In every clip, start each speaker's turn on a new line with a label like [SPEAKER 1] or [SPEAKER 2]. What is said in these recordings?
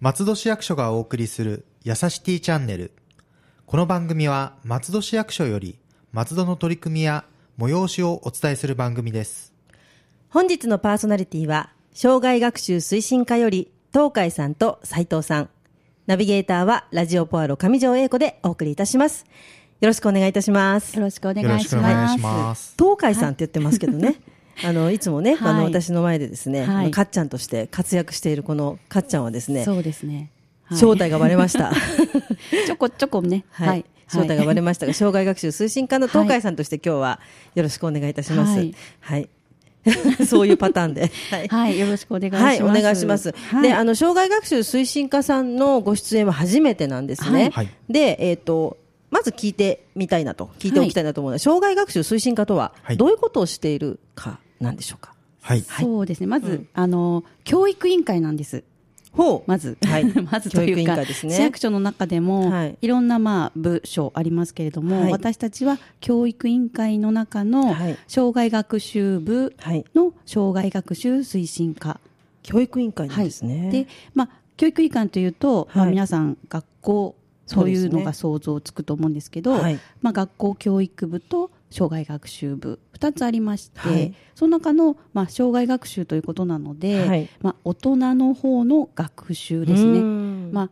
[SPEAKER 1] 松戸市役所がお送りするやさしティチャンネル。この番組は松戸市役所より松戸の取り組みや催しをお伝えする番組です。
[SPEAKER 2] 本日のパーソナリティは、障害学習推進課より、東海さんと斉藤さん。ナビゲーターは、ラジオポアロ上条英子でお送りいたします。よろしくお願いいたします。
[SPEAKER 3] よろしくお願いします。
[SPEAKER 1] くお願いします。
[SPEAKER 2] 東海さんって言ってますけどね。あの、いつもね、あの、
[SPEAKER 3] はい
[SPEAKER 2] 私の前でですね、
[SPEAKER 3] はい
[SPEAKER 2] あのかっちゃんとして活躍しているこのかっちゃんはですね、
[SPEAKER 3] そうですね。はい
[SPEAKER 2] 正体がバレました。
[SPEAKER 3] ちょこちょこね。
[SPEAKER 2] はい。正体がバレましたが、障害学習推進課の東海さんとして今日はよろしくお願いいたします。は
[SPEAKER 3] はいい。
[SPEAKER 2] そういうパターンで。はい。
[SPEAKER 3] はい、よろしくお願いします。
[SPEAKER 2] はい、お願いします。
[SPEAKER 3] はい
[SPEAKER 2] で、あの、障害学習推進課さんのご出演は初めてなんですね。
[SPEAKER 1] はい
[SPEAKER 2] で、えっ、と、まず聞いてみたいなと、聞いておきたいなと思うのは、障害学習推進課とは
[SPEAKER 1] はい、
[SPEAKER 2] どういうことをしているかなんでしょうか？
[SPEAKER 1] はい。
[SPEAKER 3] そうですね。まず、あの、教育委員会なんです。
[SPEAKER 2] ほう。
[SPEAKER 3] まず、
[SPEAKER 2] はい
[SPEAKER 3] まずと
[SPEAKER 2] 教育委
[SPEAKER 3] いうか、
[SPEAKER 2] 員会ですね
[SPEAKER 3] 市役所の中でも、
[SPEAKER 2] はい
[SPEAKER 3] い、ろんなまあ部署ありますけれども、
[SPEAKER 2] はい
[SPEAKER 3] 私たちは教育委員会の中の
[SPEAKER 2] はい
[SPEAKER 3] 障害学習部
[SPEAKER 2] はい。
[SPEAKER 3] の障害学習推進課
[SPEAKER 2] 教育委員会なんですね。
[SPEAKER 3] で、まあ、教育委員会というと、まあ、
[SPEAKER 2] はい
[SPEAKER 3] 皆さん学校そういうのが想像つくと思うんですけど、
[SPEAKER 2] はい。
[SPEAKER 3] まあ、学校教育部と障害学習部2つありまして、
[SPEAKER 2] はい。
[SPEAKER 3] その中の、まあ、障害学習ということなので、
[SPEAKER 2] はい。
[SPEAKER 3] まあ、大人の方の学習です
[SPEAKER 2] う
[SPEAKER 3] ね。
[SPEAKER 2] ん。
[SPEAKER 3] まあ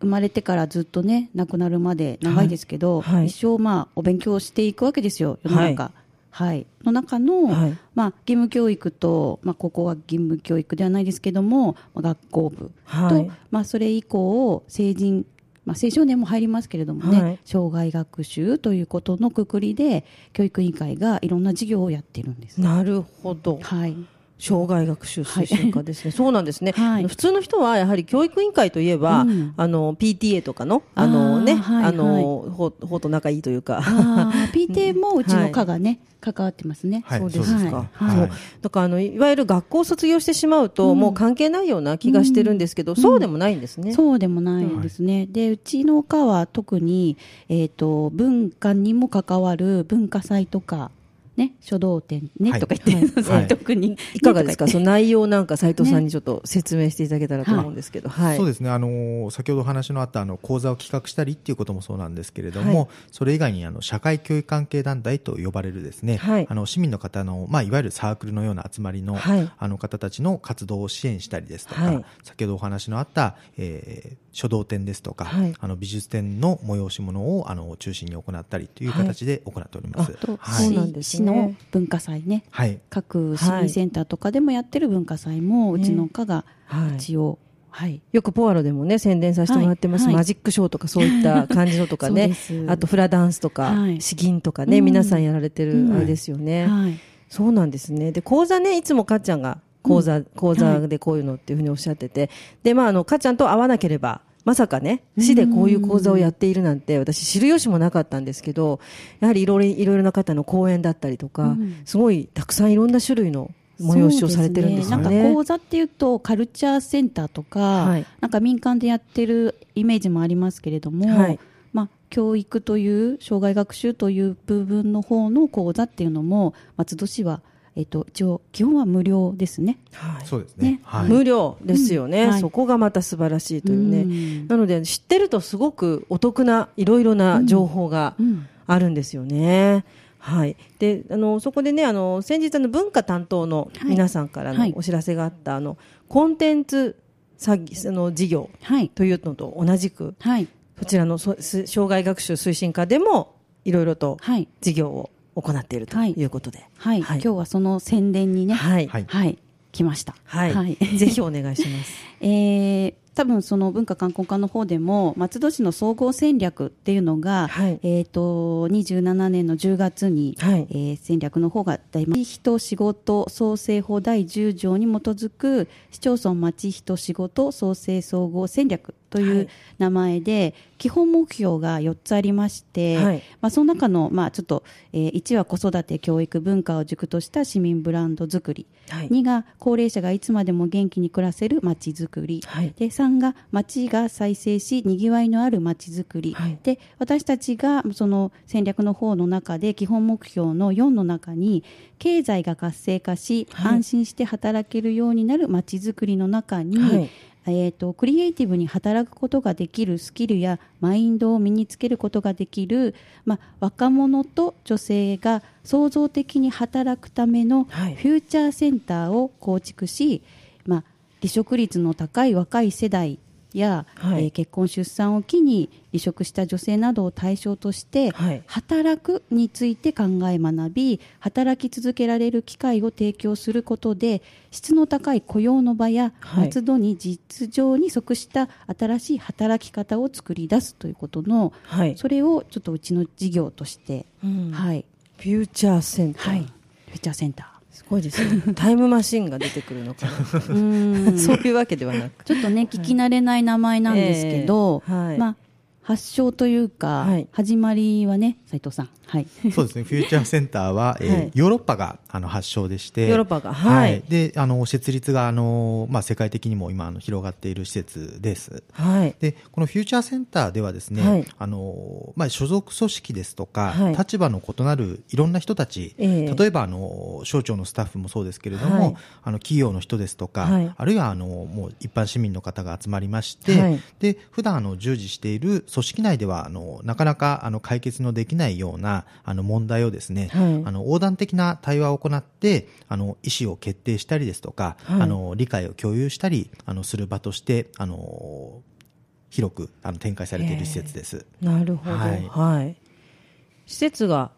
[SPEAKER 3] 生まれてからずっとね亡くなるまで長いですけど、一生まあお勉強していくわけですよ世の中、はい。の中の、
[SPEAKER 2] はい。
[SPEAKER 3] まあ、義務教育と、まあ、ここは義務教育ではないですけども、まあ、学校部と、
[SPEAKER 2] はい。
[SPEAKER 3] まあ、それ以降成人、まあ、青少年も入りますけれどもね、
[SPEAKER 2] はい
[SPEAKER 3] 障害学習ということのくくりで教育委員会がいろんな授業をやってるんです。
[SPEAKER 2] なるほど。
[SPEAKER 3] はい
[SPEAKER 2] 障害学習推進課ですね。そうなんですね、
[SPEAKER 3] はい。
[SPEAKER 2] 普通の人はやはり教育委員会といえば、
[SPEAKER 3] うん。
[SPEAKER 2] あの PTA とかのあのね、
[SPEAKER 3] あーはい
[SPEAKER 2] あのほほと仲いいというか。
[SPEAKER 3] PTA もうちの課がね、関わってますね。
[SPEAKER 1] はい。
[SPEAKER 2] そうです。か。
[SPEAKER 3] はい。
[SPEAKER 2] そうだからあのいわゆる学校を卒業してしまうと、
[SPEAKER 3] うん。
[SPEAKER 2] もう関係ないような気がしてるんですけど、そうでもないんですね。
[SPEAKER 3] そうでもないんですね。で、うちの課は特に、えっ、と、文化にも関わる文化祭とか、ね、書道展ね、
[SPEAKER 1] はい。
[SPEAKER 3] とか言って、
[SPEAKER 1] はい。
[SPEAKER 3] 特に。
[SPEAKER 2] いかがですか、
[SPEAKER 3] ね
[SPEAKER 2] その内容なんか斉藤さんにちょっと説明していただけたらと思うんですけど、はい。
[SPEAKER 1] そうですね、あの先ほどお話のあったあの講座を企画したりっていうこともそうなんですけれども、
[SPEAKER 2] はい。
[SPEAKER 1] それ以外にあの社会教育関係団体と呼ばれるですね、
[SPEAKER 2] はい。
[SPEAKER 1] あの市民の方の、まあ、いわゆるサークルのような集まりの,、
[SPEAKER 2] はい。
[SPEAKER 1] あの方たちの活動を支援したりですとか、
[SPEAKER 2] はい。
[SPEAKER 1] 先ほどお話のあった、えー書道展ですとか、
[SPEAKER 2] はい。
[SPEAKER 1] あの美術展の催し物をあの中心に行ったりという形で行っております。
[SPEAKER 3] と、
[SPEAKER 1] はい。
[SPEAKER 2] そうなんです
[SPEAKER 3] の文化祭ね。
[SPEAKER 1] はい。
[SPEAKER 3] 各市民センターとかでもやってる文化祭も、うちの課が
[SPEAKER 2] はい。
[SPEAKER 3] 一応、はい。
[SPEAKER 2] よくポアロでもね、宣伝させてもらってます、
[SPEAKER 3] はい。はい
[SPEAKER 2] マジックショーとかそういった感じのとかね。あとフラダンスとか、
[SPEAKER 3] はい。
[SPEAKER 2] 詩吟とかね、
[SPEAKER 3] うん。
[SPEAKER 2] 皆さんやられてる
[SPEAKER 3] うん。
[SPEAKER 2] あれですよね。
[SPEAKER 3] はい。
[SPEAKER 2] そうなんですね。で、講座ね、いつもかっちゃんが講座、講座でこういうのっていうふうにおっしゃってて、で、まあ、あの、かっちゃんと会わなければ、まさかね、市でこういう講座をやっているなんて、私知る由もなかったんですけど、やはりいろいろ、いろいろな方の講演だったりとか、
[SPEAKER 3] うん。
[SPEAKER 2] すごいたくさんいろんな種類の催しをされてるんですよね。
[SPEAKER 3] そうなんか講座っていうとカルチャーセンターとか、
[SPEAKER 2] はい。
[SPEAKER 3] なんか民間でやってるイメージもありますけれども、
[SPEAKER 2] はい。
[SPEAKER 3] まあ、教育という障害学習という部分の方の講座っていうのも松戸市は、えっと、一応基本は無料ですね。
[SPEAKER 2] はい。
[SPEAKER 1] そうですね。
[SPEAKER 3] ね。
[SPEAKER 1] はい、
[SPEAKER 2] 無料ですよね、
[SPEAKER 3] うん。はい。
[SPEAKER 2] そこがまた素晴らしいというね、
[SPEAKER 3] うん。
[SPEAKER 2] なので知ってるとすごくお得ないろいろな情報が
[SPEAKER 3] うん。
[SPEAKER 2] あるんですよね。はい、であのそこでねあの先日あの文化担当の皆さんからの
[SPEAKER 3] はい。
[SPEAKER 2] お知らせがあった、あのコンテンツ詐欺その事業
[SPEAKER 3] はい、
[SPEAKER 2] というのと同じく
[SPEAKER 3] はい、
[SPEAKER 2] そちらのそす障害学習推進課でもいろいろと
[SPEAKER 3] はい、
[SPEAKER 2] 事業を行っていると
[SPEAKER 3] はい。
[SPEAKER 2] いうことで、
[SPEAKER 3] はい、
[SPEAKER 2] はい。
[SPEAKER 3] 今日はその宣伝にね、
[SPEAKER 2] はい、
[SPEAKER 1] はい。
[SPEAKER 3] はい、来ました。
[SPEAKER 2] はい。
[SPEAKER 3] はい。
[SPEAKER 2] ぜひお願いします。
[SPEAKER 3] えー多分その文化観光課の方でも松戸市の総合戦略っていうのが、
[SPEAKER 2] はい。
[SPEAKER 3] えー、と27年の10月に、
[SPEAKER 2] はい。
[SPEAKER 3] えー戦略の方が人仕事創生法第10条に基づく市町村町人仕事創生総合戦略という名前で、基本目標が4つありまして、
[SPEAKER 2] はい。
[SPEAKER 3] まあ、その中の、まあ、ちょっと、えー1は子育て、教育、文化を軸とした市民ブランド作り、
[SPEAKER 2] はい。
[SPEAKER 3] 2が高齢者がいつまでも元気に暮らせるまちづくり、
[SPEAKER 2] はい
[SPEAKER 3] で3が町が再生しにぎわいのあるまちづくり、
[SPEAKER 2] はい。
[SPEAKER 3] で私たちがその戦略の方の中で基本目標の4の中に経済が活性化し、
[SPEAKER 2] はい。
[SPEAKER 3] 安心して働けるようになるまちづくりの中に、
[SPEAKER 2] はい。
[SPEAKER 3] えー、とクリエイティブに働くことができるスキルやマインドを身につけることができる、まあ、若者と女性が創造的に働くためのフ
[SPEAKER 2] はい。
[SPEAKER 3] ューチャーセンターを構築し、まあ、離職率の高い若い世代や、
[SPEAKER 2] はい。
[SPEAKER 3] えー結婚出産を機に離職した女性などを対象として、
[SPEAKER 2] はい。
[SPEAKER 3] 働くについて考え学び働き続けられる機会を提供することで質の高い雇用の場や
[SPEAKER 2] はい。
[SPEAKER 3] 活動に実情に即した新しい働き方を作り出すということの
[SPEAKER 2] はい。
[SPEAKER 3] それをちょっとうちの事業として、
[SPEAKER 2] うん。
[SPEAKER 3] はい、
[SPEAKER 2] フューチャーセンター、
[SPEAKER 3] はい、フューチャーセンタ
[SPEAKER 2] すごいですね タイムマシンが出てくるのかな。
[SPEAKER 3] ー。うーん。
[SPEAKER 2] そういうわけではなく。
[SPEAKER 3] ちょっとね、聞き慣れない名前なんですけど、
[SPEAKER 2] ええはい。
[SPEAKER 3] まあ、発祥というか、
[SPEAKER 2] はい。
[SPEAKER 3] 始まりはね、斉藤さん。はい。
[SPEAKER 1] そうですね。フューチャーセンターは、えー
[SPEAKER 2] はい。
[SPEAKER 1] ヨーロッパがあの発祥でして、
[SPEAKER 2] ヨーロッパが。はい。
[SPEAKER 1] で、あの設立があのまあ世界的にも今あの広がっている施設です。
[SPEAKER 2] はい。
[SPEAKER 1] で、このフューチャーセンターではですね、
[SPEAKER 2] はい。
[SPEAKER 1] あのまあ所属組織ですとか、
[SPEAKER 2] はい。
[SPEAKER 1] 立場の異なるいろんな人たち、
[SPEAKER 2] ええ。
[SPEAKER 1] 例えばあの省庁のスタッフもそうですけれども、
[SPEAKER 2] はい。
[SPEAKER 1] あの企業の人ですとか、
[SPEAKER 2] はい。
[SPEAKER 1] あるいはあのもう一般市民の方が集まりまして、
[SPEAKER 2] はい。
[SPEAKER 1] で普段あの従事している組織内ではあのなかなかあの解決のできないようなあの問題をですね、
[SPEAKER 2] はい。
[SPEAKER 1] あの横断的な対話を行ってあの意思を決定したりですとか、
[SPEAKER 2] はい。
[SPEAKER 1] あの理解を共有したりあのする場としてあの広くあの展開されている施設です。
[SPEAKER 2] なるほど、は
[SPEAKER 1] はいい。
[SPEAKER 2] 施設が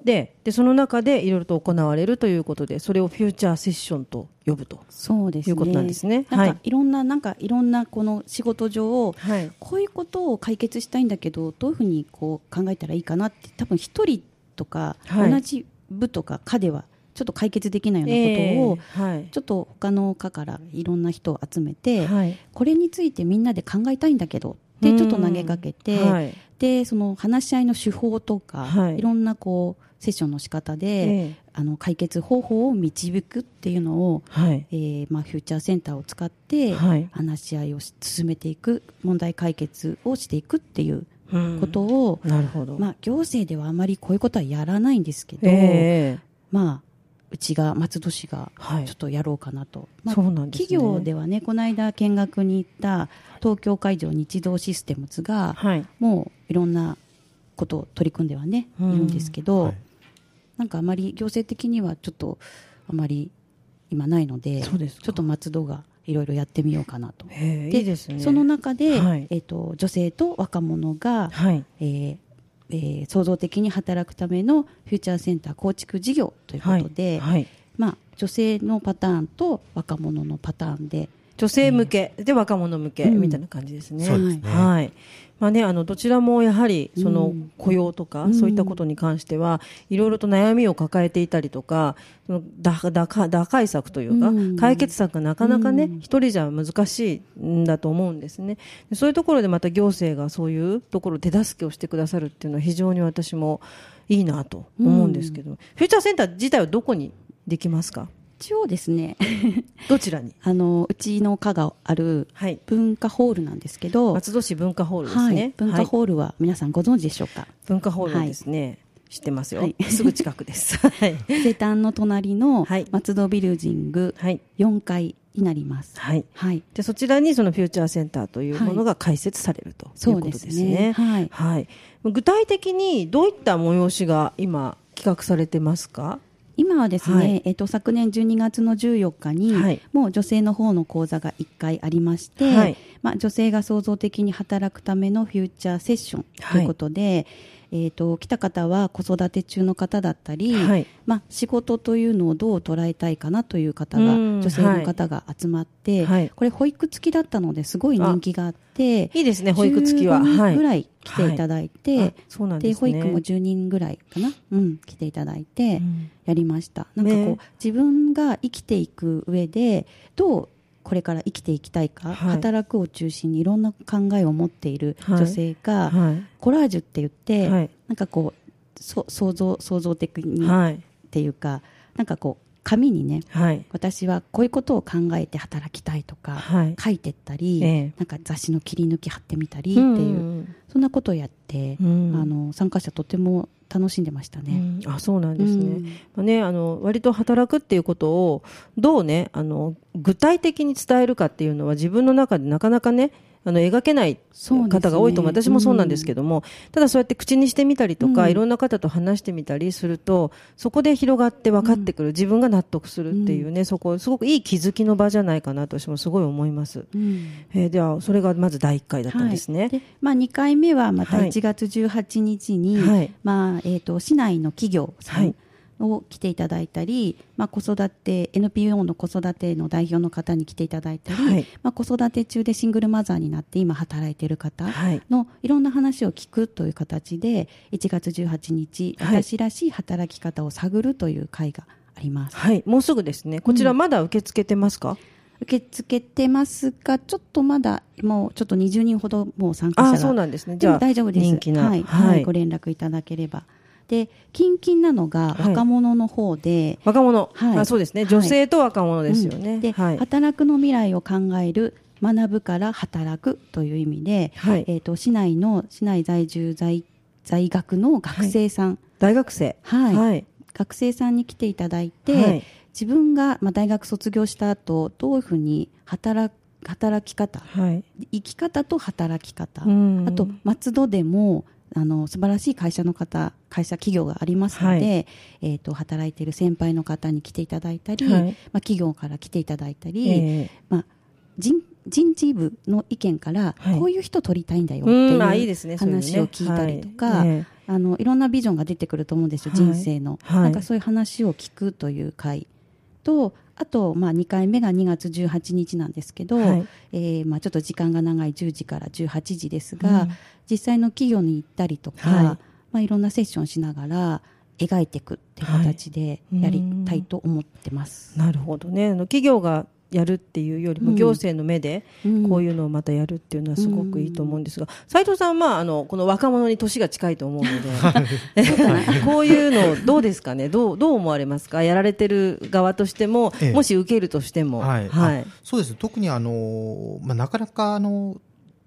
[SPEAKER 2] あってでその中でいろいろと行われるということでそれをフューチャーセッションと呼ぶと
[SPEAKER 3] そうですね。
[SPEAKER 2] いうことなんですね。
[SPEAKER 3] なん
[SPEAKER 2] はい。
[SPEAKER 3] かいろんな、なんかいろんなこの仕事上、
[SPEAKER 2] はい。
[SPEAKER 3] こういうことを解決したいんだけど、どういうふうにこう考えたらいいかなって、多分一人とか、
[SPEAKER 2] はい。
[SPEAKER 3] 同じ部とか課では、ちょっと解決できないようなことを、
[SPEAKER 2] えーはい。
[SPEAKER 3] ちょっと他の課からいろんな人を集めて、
[SPEAKER 2] はい。
[SPEAKER 3] これについてみんなで考えたいんだけどってちょっと投げかけて、
[SPEAKER 2] はい。
[SPEAKER 3] でその話し合いの手法とか、
[SPEAKER 2] はい。
[SPEAKER 3] い、ろんなこうセッションの仕方で、
[SPEAKER 2] ええ。
[SPEAKER 3] あの解決方法を導くっていうのを、
[SPEAKER 2] はい。
[SPEAKER 3] えーまあ、フューチャーセンターを使って
[SPEAKER 2] はい。
[SPEAKER 3] 話し合いをし進めていく問題解決をしていくっていう
[SPEAKER 2] うん。
[SPEAKER 3] ことを、
[SPEAKER 2] なるほど、
[SPEAKER 3] まあ、行政ではあまりこういうことはやらないんですけど、
[SPEAKER 2] ええ。
[SPEAKER 3] まあ、うちが松戸市が
[SPEAKER 2] はい。
[SPEAKER 3] ちょっとやろうかなと、まあ
[SPEAKER 2] そうなね。
[SPEAKER 3] 企業ではねこの間見学に行った東京会場日動システムズが、
[SPEAKER 2] はい。
[SPEAKER 3] もういろんなことを取り組んではね、
[SPEAKER 2] うん。
[SPEAKER 3] いるんですけど、
[SPEAKER 1] はい。
[SPEAKER 3] なんかあまり行政的にはちょっとあまり今ないのでちょっと松戸がいろいろやってみようかなと。
[SPEAKER 2] ええ
[SPEAKER 3] で
[SPEAKER 2] ね。
[SPEAKER 3] その中で、
[SPEAKER 2] はい。
[SPEAKER 3] えっと女性と若者が、
[SPEAKER 2] はい。
[SPEAKER 3] えーえー創造的に働くためのフューチャーセンター構築事業ということで、
[SPEAKER 2] はい。
[SPEAKER 3] まあ、女性のパターンと若者のパターンで
[SPEAKER 2] 女性向けで若者向け
[SPEAKER 3] うん。
[SPEAKER 2] みたいな感じですね。
[SPEAKER 1] そうですね。
[SPEAKER 2] はい。まあね、あのどちらもやはりその
[SPEAKER 3] うん
[SPEAKER 2] 雇用とか、
[SPEAKER 3] うん。
[SPEAKER 2] そういったことに関してはいろいろと悩みを抱えていたりとか、その打打開打開策というか、
[SPEAKER 3] うん。
[SPEAKER 2] 解決策がなかなかね
[SPEAKER 3] うん。
[SPEAKER 2] 一人じゃ難しいんだと思うんですね。でそういうところでまた行政がそういうところ手助けをしてくださるっていうのは非常に私もいいなと思うんですけど、フューチャーセンター自体はどこにできますか？
[SPEAKER 3] 一応ですね
[SPEAKER 2] どちらに？
[SPEAKER 3] あのうちの課がある
[SPEAKER 2] はい。
[SPEAKER 3] 文化ホールなんですけど、
[SPEAKER 2] 松戸市文化ホールです
[SPEAKER 3] はい。
[SPEAKER 2] ね。、
[SPEAKER 3] 文化ホールは皆さんご存知でしょうか、
[SPEAKER 2] 文化ホールですね、知ってますよ、
[SPEAKER 3] はい。
[SPEAKER 2] すぐ近くです。はい、
[SPEAKER 3] 伊勢丹の隣の
[SPEAKER 2] はい。
[SPEAKER 3] 松戸ビルジング
[SPEAKER 2] はい。
[SPEAKER 3] 4階になります。
[SPEAKER 2] はい、
[SPEAKER 3] はい、
[SPEAKER 2] でそちらにそのフューチャーセンターというものが開設されるということ
[SPEAKER 3] で
[SPEAKER 2] すすね。
[SPEAKER 3] はい。
[SPEAKER 2] はい、具体的にどういった催しが今企画されてますか？
[SPEAKER 3] 今はですね、
[SPEAKER 2] はい。
[SPEAKER 3] えっと昨年12月の14日に、
[SPEAKER 2] はい。
[SPEAKER 3] もう女性の方の講座が1回ありまして、
[SPEAKER 2] はい。
[SPEAKER 3] まあ女性が創造的に働くためのフューチャーセッションということで、えっと来た方は子育て中の方だったり、
[SPEAKER 2] はい。
[SPEAKER 3] まあ仕事というのをどう捉えたいかなという方が
[SPEAKER 2] うん
[SPEAKER 3] 女性の方が集まって、
[SPEAKER 2] はい。
[SPEAKER 3] これ保育付きだったのですごい人気があって、
[SPEAKER 2] いいですね保育付きは。
[SPEAKER 3] 15
[SPEAKER 2] はい。
[SPEAKER 3] 人ぐらい来ていただいて、
[SPEAKER 2] はい。あそうなんですね。
[SPEAKER 3] 保育も10人ぐらいかな、うん、来ていただいて
[SPEAKER 2] うん。
[SPEAKER 3] やりました。なんかこう、
[SPEAKER 2] ね。
[SPEAKER 3] 自分が生きていく上でどうこれから生きていきたいか、
[SPEAKER 2] はい。
[SPEAKER 3] 働くを中心にいろんな考えを持っている女性が、
[SPEAKER 2] はい。
[SPEAKER 3] コラージュって言って、
[SPEAKER 2] はい。
[SPEAKER 3] なんかこうそ想像創造的にっ
[SPEAKER 2] はい。
[SPEAKER 3] ていうか、なんかこう紙にね
[SPEAKER 2] はい。
[SPEAKER 3] 私はこういうことを考えて働きたいとか、
[SPEAKER 2] はい。
[SPEAKER 3] 書いてったり、
[SPEAKER 2] ええ。
[SPEAKER 3] なんか雑誌の切り抜き貼ってみたりっていう、そんなことをやって、
[SPEAKER 2] うん。
[SPEAKER 3] あの参加者とても楽しんでましたね。
[SPEAKER 2] うん。あそうなんですね,、
[SPEAKER 3] うん。
[SPEAKER 2] まあ、ねあの割と働くっていうことをどうねあの具体的に伝えるかっていうのは自分の中でなかなかねあの描けない方が多いと思う、私もそうなんですけども、ただそうやって口にしてみたりとか、
[SPEAKER 3] うん。
[SPEAKER 2] いろんな方と話してみたりするとそこで広がって分かってくる、自分が納得するっていうね、そこすごくいい気づきの場じゃないかなと私もすごい思います、
[SPEAKER 3] うん。
[SPEAKER 2] えーではそれがまず第1回だったんですね、
[SPEAKER 3] でまあ、2回目はまた
[SPEAKER 2] はい。
[SPEAKER 3] 1月18日に、
[SPEAKER 2] はい。
[SPEAKER 3] まあえー、と市内の企業さん
[SPEAKER 2] はい
[SPEAKER 3] を来ていただいたり、まあ、子育て NPO の子育ての代表の方に来ていただいたり、
[SPEAKER 2] はい。
[SPEAKER 3] まあ、子育て中でシングルマザーになって今働いている方
[SPEAKER 2] はい。
[SPEAKER 3] のいろんな話を聞くという形で1月18日、
[SPEAKER 2] はい。
[SPEAKER 3] 私らしい働き方を探るという会があります。
[SPEAKER 2] はい、もうすぐですね。こちらまだ受け付けてますか、
[SPEAKER 3] 受け付けてますがちょっとまだもうちょっと20人ほどもう参加者が
[SPEAKER 2] あそうなんですね。じ
[SPEAKER 3] で
[SPEAKER 2] ゃあ
[SPEAKER 3] も大丈夫です。
[SPEAKER 2] 人気な
[SPEAKER 3] はい。
[SPEAKER 2] はい。
[SPEAKER 3] はい。ご連絡いただければで近々なのが
[SPEAKER 2] はい。
[SPEAKER 3] 若者の方で、
[SPEAKER 2] 若者、
[SPEAKER 3] はい。
[SPEAKER 2] あそうですね。
[SPEAKER 3] はい。
[SPEAKER 2] 女性と若者ですよね、
[SPEAKER 3] うん。で、
[SPEAKER 2] はい、
[SPEAKER 3] 働くの未来を考える学ぶから働くという意味で、
[SPEAKER 2] はい。
[SPEAKER 3] えー、と市内の市内在住在在学の学生さん、
[SPEAKER 2] 大学生。
[SPEAKER 3] はい。
[SPEAKER 2] はい。
[SPEAKER 3] 学生さんに来ていただいて、
[SPEAKER 2] はい。
[SPEAKER 3] 自分が、まあ、大学卒業した後どういうふうに働働き方
[SPEAKER 2] はい。
[SPEAKER 3] 生き方と働き方、
[SPEAKER 2] うん。
[SPEAKER 3] あと松戸でもあの素晴らしい会社の方会社企業がありますので、
[SPEAKER 2] はい。
[SPEAKER 3] えー、と働いている先輩の方に来ていただいたり、
[SPEAKER 2] はい。
[SPEAKER 3] まあ、企業から来ていただいたり、
[SPEAKER 2] え
[SPEAKER 3] まあ、人人事部の意見から、
[SPEAKER 2] はい。
[SPEAKER 3] こういう人取りたいんだよ
[SPEAKER 2] ー
[SPEAKER 3] って
[SPEAKER 2] い
[SPEAKER 3] う話を聞いたりとか、あのいろんなビジョンが出てくると思うんですよ、
[SPEAKER 2] はい。
[SPEAKER 3] 人生の、
[SPEAKER 2] はい。
[SPEAKER 3] なんかそういう話を聞くという会とあと、まあ、2回目が2月18日なんですけど、
[SPEAKER 2] はい。
[SPEAKER 3] えーまあ、ちょっと時間が長い10時から18時ですが、
[SPEAKER 2] うん。
[SPEAKER 3] 実際の企業に行ったりとか、
[SPEAKER 2] はい。
[SPEAKER 3] いまあ、いろんなセッションしながら描いていくってい。う形でやりたいと思ってます。
[SPEAKER 2] なるほどね。あの企業がやるっていうよりも
[SPEAKER 3] うん。
[SPEAKER 2] 行政の目で
[SPEAKER 3] うん。
[SPEAKER 2] こういうのをまたやるっていうのはすごくいいと思うんですが斉藤さんはまああのこの若者に年が近いと思うので こういうのどうですかね？どうどう思われますか？やられてる側としても
[SPEAKER 1] ええ。
[SPEAKER 2] もし受けるとしても。
[SPEAKER 1] はい、
[SPEAKER 2] はい。
[SPEAKER 1] あそうです。特にあの、まあ、なかなかあの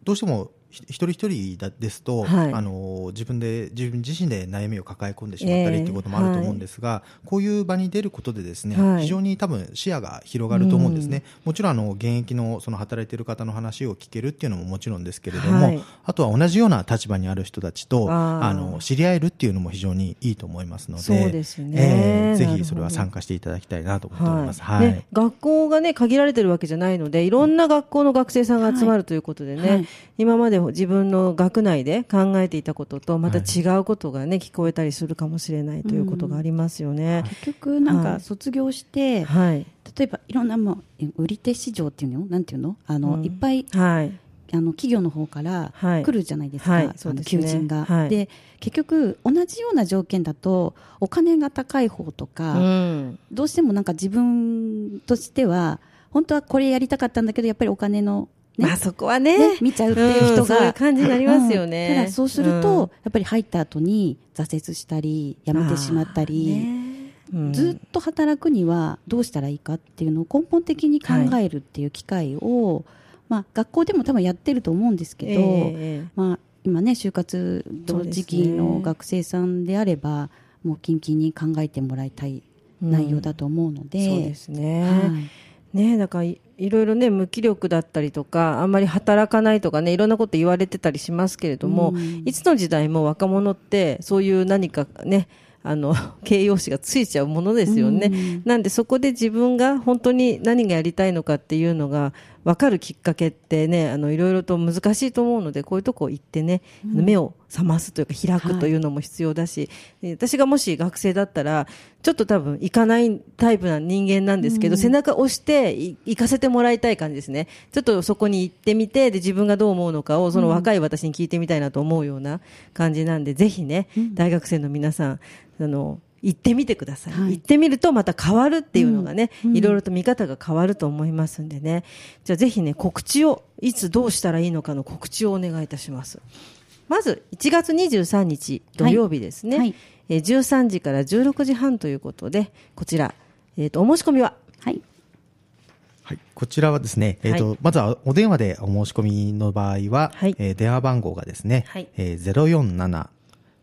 [SPEAKER 1] どうしてもひ一人一人だですと、
[SPEAKER 2] はい。
[SPEAKER 1] あの自分で自分自身で悩みを抱え込んでしまったり
[SPEAKER 2] ええ
[SPEAKER 1] ということもあると思うんですが、こういう場に出ることでですね、
[SPEAKER 2] はい。
[SPEAKER 1] 非常に多分視野が広がると思うんですね、もちろんあの現役のその働いている方の話を聞けるっていうのももちろんですけれども、
[SPEAKER 2] はい。
[SPEAKER 1] あとは同じような立場にある人たちと
[SPEAKER 2] あ
[SPEAKER 1] の知り合えるっていうのも非常にいいと思いますので
[SPEAKER 2] そうですね。
[SPEAKER 1] ええぜ
[SPEAKER 2] なるほど。
[SPEAKER 1] ひそれは参加していただきたいなと思っております。はい。
[SPEAKER 2] ね、学校がね限られてるわけじゃないのでいろんな学校の学生さんが集まるということでね、
[SPEAKER 3] はい。
[SPEAKER 2] 今まで自分の学内で考えていたこととまた違うことがね、聞こえたりするかもしれないということがありますよね。
[SPEAKER 3] 結局なん
[SPEAKER 2] はい。
[SPEAKER 3] か卒業して、
[SPEAKER 2] はい、
[SPEAKER 3] 例えばいろんなもう売り手市場っていうの？なんていうの？あの、
[SPEAKER 2] うん。
[SPEAKER 3] いっぱい
[SPEAKER 2] はい、
[SPEAKER 3] あの企業の方から
[SPEAKER 2] はい。
[SPEAKER 3] 来るじゃないですか、
[SPEAKER 2] はい。
[SPEAKER 3] あの
[SPEAKER 2] そうですね。
[SPEAKER 3] 求人が、
[SPEAKER 2] はい。
[SPEAKER 3] で結局同じような条件だとお金が高い方とか、
[SPEAKER 2] うん、
[SPEAKER 3] どうしてもなんか自分としては本当はこれやりたかったんだけどやっぱりお金の、ね。
[SPEAKER 2] まあそこはね。
[SPEAKER 3] ね見ちゃうっていう人
[SPEAKER 2] うんそういう
[SPEAKER 3] が、
[SPEAKER 2] 感じになりますよね。
[SPEAKER 3] うんただそうすると、
[SPEAKER 2] うん
[SPEAKER 3] やっぱり入った後に挫折したり辞めてしまったり、
[SPEAKER 2] うん。
[SPEAKER 3] ずっと働くにはどうしたらいいかっていうのを根本的に考えるっていう機会を、まあ、学校でも多分やってると思うんですけど、
[SPEAKER 2] ええ
[SPEAKER 3] まあ、今ね就活の時期の学生さんであれば、もう近々に考えてもらいたい内容だと思うので、
[SPEAKER 2] そうですね。
[SPEAKER 3] はい。
[SPEAKER 2] ねだからいいろいろね無気力だったりとかあんまり働かないとかねいろんなこと言われてたりしますけれども、
[SPEAKER 3] うん。
[SPEAKER 2] いつの時代も若者ってそういう何かねあの 形容詞がついちゃうものですよね、
[SPEAKER 3] うん。
[SPEAKER 2] なんでそこで自分が本当に何がやりたいのかっていうのが分かるきっかけってねあのいろいろと難しいと思うのでこういうとこ行ってね、あの目を覚ますというか開くというのも必要だし、で私がもし学生だったらちょっと多分行かないタイプな人間なんですけど、背中押してい行かせてもらいたい感じですね。ちょっとそこに行ってみてで自分がどう思うのかをその若い私に聞いてみたいなと思うような感じなんで、ぜひね、大学生の皆さんあの行ってみてください。
[SPEAKER 3] はい
[SPEAKER 2] 行ってみるとまた変わるっていうのがね、
[SPEAKER 3] うんうん
[SPEAKER 2] いろいろと見方が変わると思いますんでね。じゃあぜひね、告知を、いつどうしたらいいのかの告知をお願いいたします。まず、1月23日土曜日ですね。
[SPEAKER 3] はいはい
[SPEAKER 2] えー13時から16時半ということで、こちら、えっ、と、お申し込みは？
[SPEAKER 3] はい。
[SPEAKER 1] はい。こちらはですね、えっ、と、
[SPEAKER 2] はい
[SPEAKER 1] まずはお電話でお申し込みの場合は、
[SPEAKER 2] はい
[SPEAKER 1] えー電話番号がですね、
[SPEAKER 2] はい
[SPEAKER 1] えー、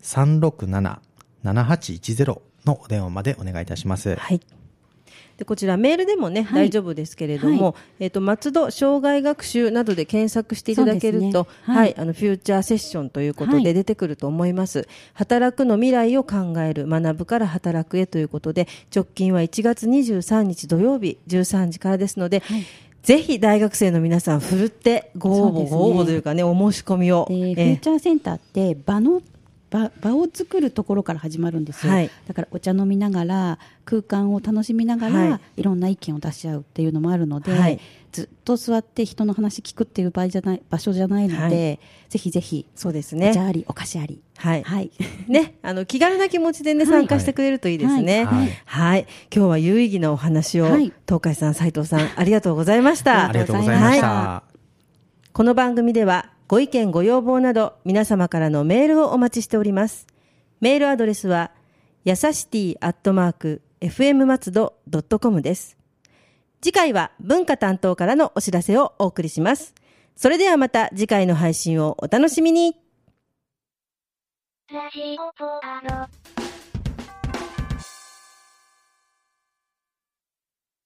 [SPEAKER 1] 047-367-7810のお電話までお願いいたします。
[SPEAKER 2] はい。でこちらメールでもね、
[SPEAKER 3] はい
[SPEAKER 2] 大丈夫ですけれども、
[SPEAKER 3] は
[SPEAKER 2] えっ、と松戸障害学習などで検索していただけると、
[SPEAKER 3] ね
[SPEAKER 2] は、
[SPEAKER 3] はいい
[SPEAKER 2] あのフューチャーセッションということ
[SPEAKER 3] はい
[SPEAKER 2] で出てくると思います。働くの未来を考える学ぶから働くへということで、直近は1月23日土曜日13時からですので。
[SPEAKER 3] はい
[SPEAKER 2] ぜひ大学生の皆さん、ふるってご応募、
[SPEAKER 3] ね
[SPEAKER 2] ご応募というかね、お申し込みを。
[SPEAKER 3] で、
[SPEAKER 2] え
[SPEAKER 3] フューチャーセンターって場の場場を作るところから始まるんですよ、
[SPEAKER 2] はい
[SPEAKER 3] だからお茶飲みながら空間を楽しみながら、、
[SPEAKER 2] はい
[SPEAKER 3] ろんな意見を出し合うっていうのもあるので、
[SPEAKER 2] はい
[SPEAKER 3] ずっと座って人の話聞くっていう場合じゃない場所じゃないので、ぜひぜひ
[SPEAKER 2] そうですね
[SPEAKER 3] お茶。ありお菓子あり
[SPEAKER 2] はい。
[SPEAKER 3] はい
[SPEAKER 2] ね、あの、気軽な気持ちでね、
[SPEAKER 3] はい
[SPEAKER 2] 参加してくれるといいですね。
[SPEAKER 1] はい
[SPEAKER 2] はい。今日は有意義なお話を、
[SPEAKER 3] はい
[SPEAKER 2] 東海さん、斉藤さん、ありがとうございました。
[SPEAKER 1] ありがとうございました。
[SPEAKER 2] はこの番組では、ご意見、ご要望など、皆様からのメールをお待ちしております。メールアドレスは、やさしティアットマーク、fm 松戸ドットコムです。次回は文化担当からのお知らせをお送りします。それではまた次回の配信をお楽しみに。
[SPEAKER 4] ラジオポアロ。